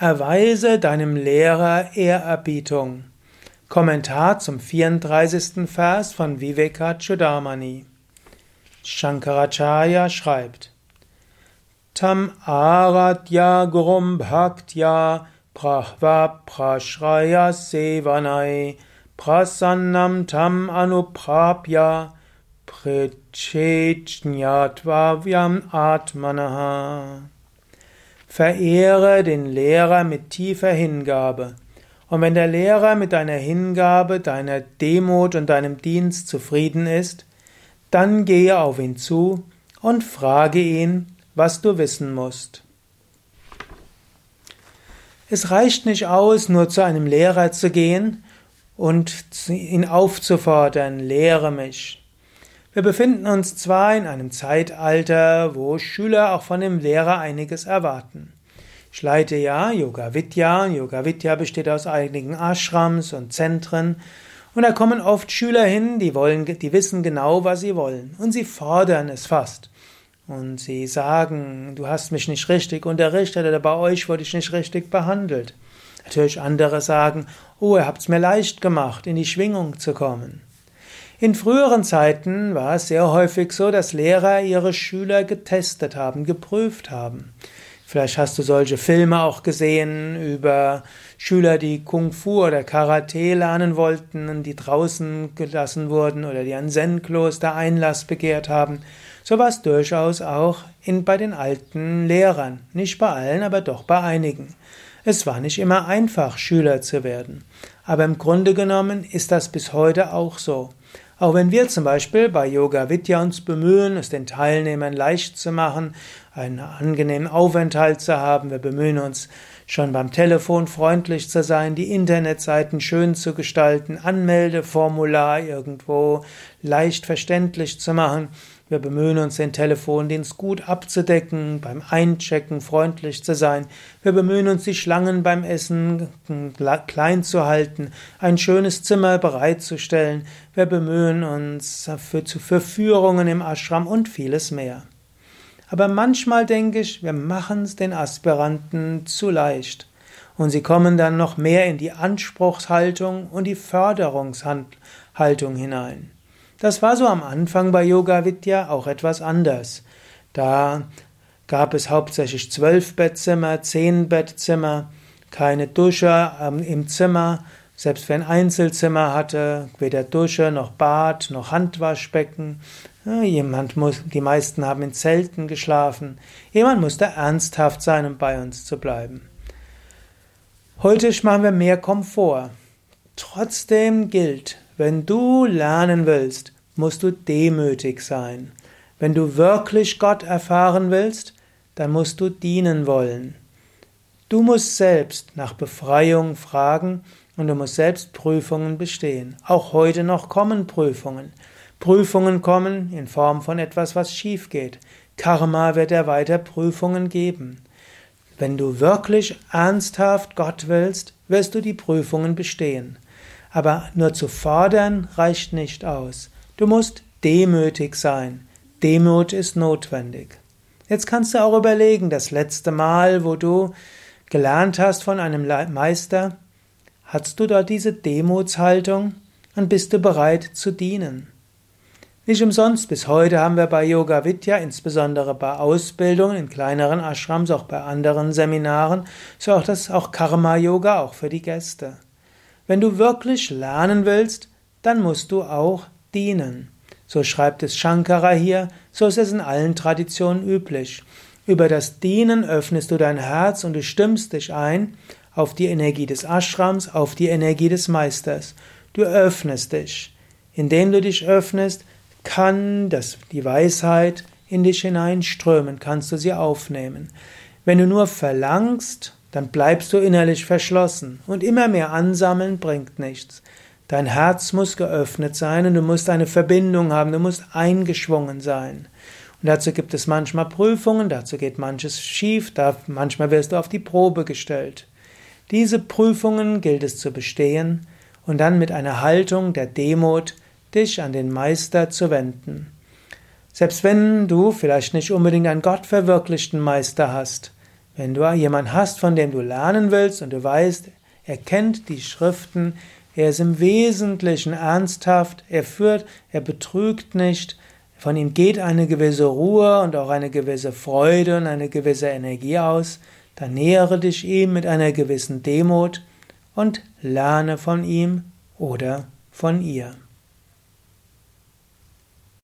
Erweise deinem Lehrer Ehrerbietung. Kommentar zum 34. Vers von Vivekachudamani. Shankaracharya schreibt: Tam aradya gurum bhaktya prahva prashraya sevanai prasannam tam anuprapya prichetnyatva atmanaha Verehre den Lehrer mit tiefer Hingabe. Und wenn der Lehrer mit deiner Hingabe, deiner Demut und deinem Dienst zufrieden ist, dann gehe auf ihn zu und frage ihn, was du wissen musst. Es reicht nicht aus, nur zu einem Lehrer zu gehen und ihn aufzufordern, lehre mich. Wir befinden uns zwar in einem Zeitalter, wo Schüler auch von dem Lehrer einiges erwarten. Ich leite ja Yoga Vidya. Yoga Vidya besteht aus einigen Ashrams und Zentren. Und da kommen oft Schüler hin, die wollen, die wissen genau, was sie wollen. Und sie fordern es fast. Und sie sagen, du hast mich nicht richtig unterrichtet oder bei euch wurde ich nicht richtig behandelt. Natürlich andere sagen, oh, ihr habt es mir leicht gemacht, in die Schwingung zu kommen. In früheren Zeiten war es sehr häufig so, dass Lehrer ihre Schüler getestet haben, geprüft haben. Vielleicht hast du solche Filme auch gesehen über Schüler, die Kung Fu oder Karate lernen wollten und die draußen gelassen wurden oder die an Zen-Kloster Einlass begehrt haben. So war es durchaus auch in, bei den alten Lehrern. Nicht bei allen, aber doch bei einigen. Es war nicht immer einfach, Schüler zu werden. Aber im Grunde genommen ist das bis heute auch so. Auch wenn wir zum Beispiel bei Yoga Vidya uns bemühen, es den Teilnehmern leicht zu machen, einen angenehmen Aufenthalt zu haben, wir bemühen uns schon beim Telefon freundlich zu sein, die Internetseiten schön zu gestalten, Anmeldeformular irgendwo leicht verständlich zu machen, wir bemühen uns, den Telefondienst gut abzudecken, beim Einchecken freundlich zu sein. Wir bemühen uns, die Schlangen beim Essen klein zu halten, ein schönes Zimmer bereitzustellen. Wir bemühen uns für, für Führungen im Ashram und vieles mehr. Aber manchmal denke ich, wir machen es den Aspiranten zu leicht. Und sie kommen dann noch mehr in die Anspruchshaltung und die Förderungshaltung hinein. Das war so am Anfang bei Yoga Vidya auch etwas anders. Da gab es hauptsächlich zwölf Bettzimmer, zehn Bettzimmer, keine Dusche ähm, im Zimmer, selbst wenn Einzelzimmer hatte, weder Dusche noch Bad noch Handwaschbecken. Jemand muss, die meisten haben in Zelten geschlafen. Jemand musste ernsthaft sein, um bei uns zu bleiben. Heute machen wir mehr Komfort. Trotzdem gilt, wenn du lernen willst, musst du demütig sein. Wenn du wirklich Gott erfahren willst, dann musst du dienen wollen. Du musst selbst nach Befreiung fragen und du musst selbst Prüfungen bestehen. Auch heute noch kommen Prüfungen. Prüfungen kommen in Form von etwas, was schief geht. Karma wird dir weiter Prüfungen geben. Wenn du wirklich ernsthaft Gott willst, wirst du die Prüfungen bestehen. Aber nur zu fordern reicht nicht aus. Du musst demütig sein. Demut ist notwendig. Jetzt kannst du auch überlegen, das letzte Mal, wo du gelernt hast von einem Meister, hast du da diese Demutshaltung und bist du bereit zu dienen? Nicht umsonst, bis heute haben wir bei Yoga Vidya, insbesondere bei Ausbildungen in kleineren Ashrams, auch bei anderen Seminaren, so auch das auch Karma Yoga, auch für die Gäste. Wenn du wirklich lernen willst, dann musst du auch dienen. So schreibt es Shankara hier, so ist es in allen Traditionen üblich. Über das Dienen öffnest du dein Herz und du stimmst dich ein auf die Energie des Ashrams, auf die Energie des Meisters. Du öffnest dich. Indem du dich öffnest, kann das, die Weisheit in dich hineinströmen, kannst du sie aufnehmen. Wenn du nur verlangst, dann bleibst du innerlich verschlossen und immer mehr ansammeln bringt nichts. Dein Herz muss geöffnet sein und du musst eine Verbindung haben, du musst eingeschwungen sein. Und dazu gibt es manchmal Prüfungen, dazu geht manches schief, da manchmal wirst du auf die Probe gestellt. Diese Prüfungen gilt es zu bestehen und dann mit einer Haltung der Demut dich an den Meister zu wenden. Selbst wenn du vielleicht nicht unbedingt einen gottverwirklichten Meister hast, Wenn du jemanden hast, von dem du lernen willst und du weißt, er kennt die Schriften, er ist im Wesentlichen ernsthaft, er führt, er betrügt nicht, von ihm geht eine gewisse Ruhe und auch eine gewisse Freude und eine gewisse Energie aus, dann nähere dich ihm mit einer gewissen Demut und lerne von ihm oder von ihr.